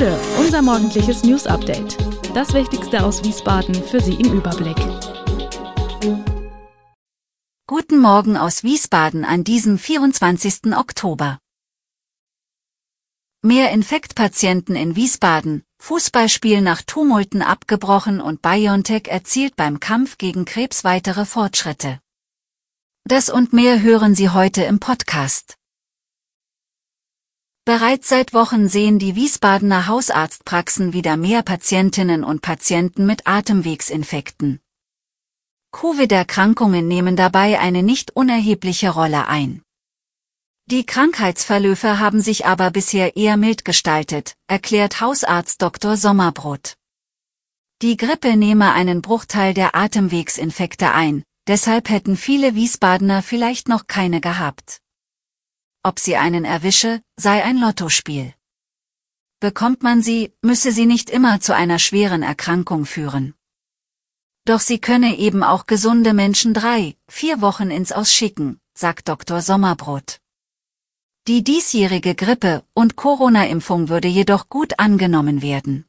Gude, unser morgendliches News Update. Das Wichtigste aus Wiesbaden für Sie im Überblick. Guten Morgen aus Wiesbaden an diesem 24. Oktober. Mehr Infektpatienten in Wiesbaden, Fußballspiel nach Tumulten abgebrochen und BioNTech erzielt beim Kampf gegen Krebs weitere Fortschritte. Das und mehr hören Sie heute im Podcast. Bereits seit Wochen sehen die Wiesbadener Hausarztpraxen wieder mehr Patientinnen und Patienten mit Atemwegsinfekten. Covid-Erkrankungen nehmen dabei eine nicht unerhebliche Rolle ein. Die Krankheitsverläufe haben sich aber bisher eher mild gestaltet, erklärt Hausarzt Dr. Sommerbrot. Die Grippe nehme einen Bruchteil der Atemwegsinfekte ein, deshalb hätten viele Wiesbadener vielleicht noch keine gehabt. Ob sie einen erwische, sei ein Lottospiel. Bekommt man sie, müsse sie nicht immer zu einer schweren Erkrankung führen. Doch sie könne eben auch gesunde Menschen drei, vier Wochen ins Aus schicken, sagt Dr. Sommerbrot. Die diesjährige Grippe- und Corona-Impfung würde jedoch gut angenommen werden.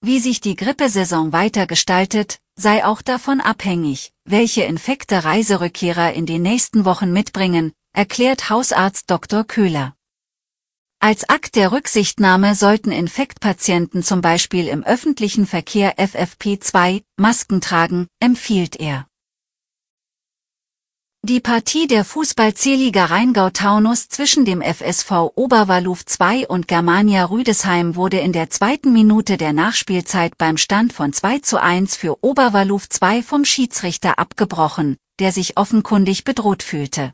Wie sich die Grippesaison weiter gestaltet, sei auch davon abhängig, welche Infekte Reiserückkehrer in den nächsten Wochen mitbringen, erklärt Hausarzt Dr. Köhler. Als Akt der Rücksichtnahme sollten Infektpatienten zum Beispiel im öffentlichen Verkehr FFP2 Masken tragen, empfiehlt er. Die Partie der Fußball-C-Liga Rheingau-Taunus zwischen dem FSV Oberwalluf 2 und Germania Rüdesheim wurde in der zweiten Minute der Nachspielzeit beim Stand von 2 zu 1 für Oberwalluf 2 vom Schiedsrichter abgebrochen, der sich offenkundig bedroht fühlte.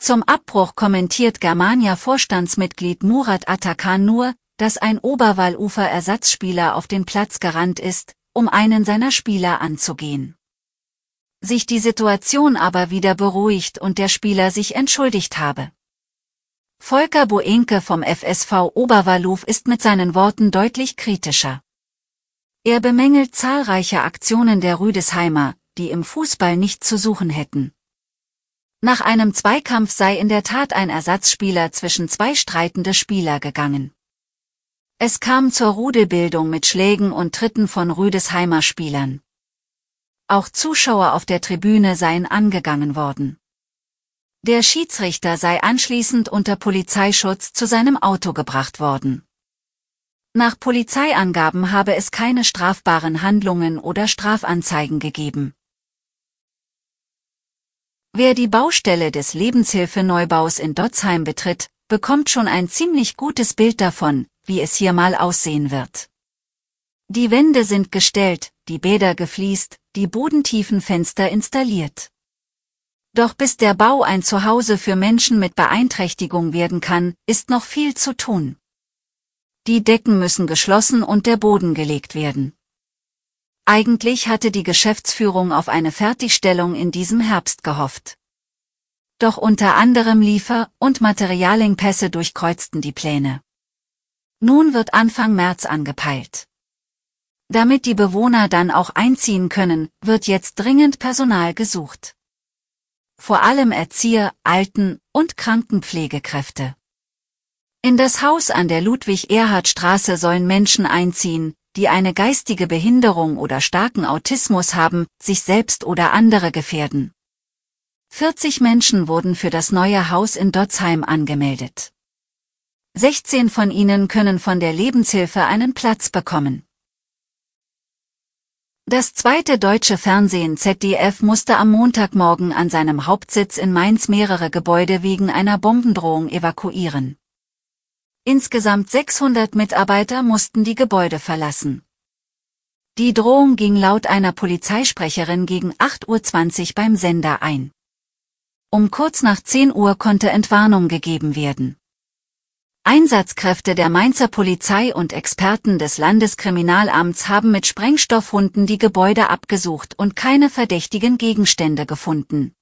Zum Abbruch kommentiert Germania-Vorstandsmitglied Murat Atakan nur, dass ein Oberwallufer-Ersatzspieler auf den Platz gerannt ist, um einen seiner Spieler anzugehen sich die Situation aber wieder beruhigt und der Spieler sich entschuldigt habe. Volker Boenke vom FSV Oberwalluf ist mit seinen Worten deutlich kritischer. Er bemängelt zahlreiche Aktionen der Rüdesheimer, die im Fußball nicht zu suchen hätten. Nach einem Zweikampf sei in der Tat ein Ersatzspieler zwischen zwei streitende Spieler gegangen. Es kam zur Rudelbildung mit Schlägen und Tritten von Rüdesheimer Spielern. Auch Zuschauer auf der Tribüne seien angegangen worden. Der Schiedsrichter sei anschließend unter Polizeischutz zu seinem Auto gebracht worden. Nach Polizeiangaben habe es keine strafbaren Handlungen oder Strafanzeigen gegeben. Wer die Baustelle des Lebenshilfeneubaus in Dotzheim betritt, bekommt schon ein ziemlich gutes Bild davon, wie es hier mal aussehen wird. Die Wände sind gestellt, die Bäder gefliest, die bodentiefen Fenster installiert. Doch bis der Bau ein Zuhause für Menschen mit Beeinträchtigung werden kann, ist noch viel zu tun. Die Decken müssen geschlossen und der Boden gelegt werden. Eigentlich hatte die Geschäftsführung auf eine Fertigstellung in diesem Herbst gehofft. Doch unter anderem Liefer- und Materialengpässe durchkreuzten die Pläne. Nun wird Anfang März angepeilt. Damit die Bewohner dann auch einziehen können, wird jetzt dringend Personal gesucht. Vor allem Erzieher, Alten- und Krankenpflegekräfte. In das Haus an der Ludwig-Erhard-Straße sollen Menschen einziehen, die eine geistige Behinderung oder starken Autismus haben, sich selbst oder andere gefährden. 40 Menschen wurden für das neue Haus in Dotzheim angemeldet. 16 von ihnen können von der Lebenshilfe einen Platz bekommen. Das zweite deutsche Fernsehen ZDF musste am Montagmorgen an seinem Hauptsitz in Mainz mehrere Gebäude wegen einer Bombendrohung evakuieren. Insgesamt 600 Mitarbeiter mussten die Gebäude verlassen. Die Drohung ging laut einer Polizeisprecherin gegen 8.20 Uhr beim Sender ein. Um kurz nach 10 Uhr konnte Entwarnung gegeben werden. Einsatzkräfte der Mainzer Polizei und Experten des Landeskriminalamts haben mit Sprengstoffhunden die Gebäude abgesucht und keine verdächtigen Gegenstände gefunden.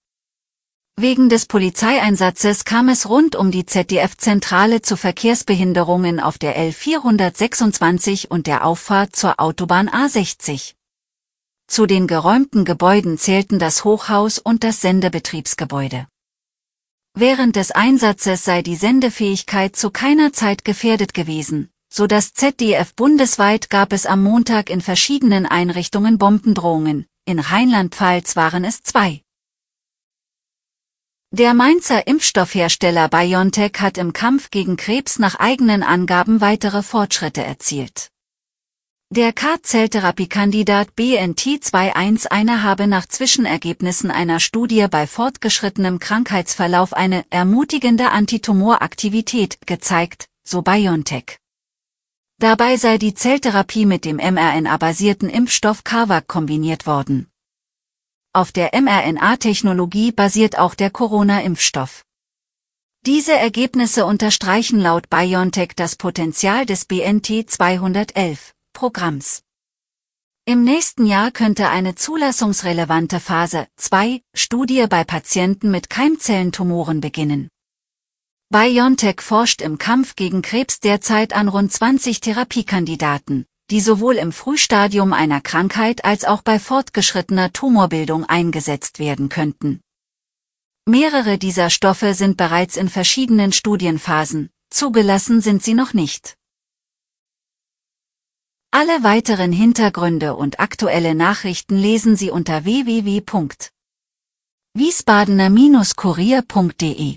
Wegen des Polizeieinsatzes kam es rund um die ZDF-Zentrale zu Verkehrsbehinderungen auf der L426 und der Auffahrt zur Autobahn A60. Zu den geräumten Gebäuden zählten das Hochhaus und das Sendebetriebsgebäude. Während des Einsatzes sei die Sendefähigkeit zu keiner Zeit gefährdet gewesen, So das ZDF bundesweit gab es am Montag in verschiedenen Einrichtungen Bombendrohungen, in Rheinland-Pfalz waren es zwei. Der Mainzer Impfstoffhersteller BioNTech hat im Kampf gegen Krebs nach eigenen Angaben weitere Fortschritte erzielt. Der K-Zelltherapiekandidat BNT211 habe nach Zwischenergebnissen einer Studie bei fortgeschrittenem Krankheitsverlauf eine ermutigende Antitumoraktivität gezeigt, so BioNTech. Dabei sei die Zelltherapie mit dem mRNA-basierten Impfstoff CARVAC kombiniert worden. Auf der mRNA-Technologie basiert auch der Corona-Impfstoff. Diese Ergebnisse unterstreichen laut BioNTech das Potenzial des BNT211-Programms. Im nächsten Jahr könnte eine zulassungsrelevante Phase 2 Studie bei Patienten mit Keimzellentumoren beginnen. BioNTech forscht im Kampf gegen Krebs derzeit an rund 20 Therapiekandidaten, die sowohl im Frühstadium einer Krankheit als auch bei fortgeschrittener Tumorbildung eingesetzt werden könnten. Mehrere dieser Stoffe sind bereits in verschiedenen Studienphasen, zugelassen sind sie noch nicht. Alle weiteren Hintergründe und aktuelle Nachrichten lesen Sie unter www.wiesbadener-kurier.de.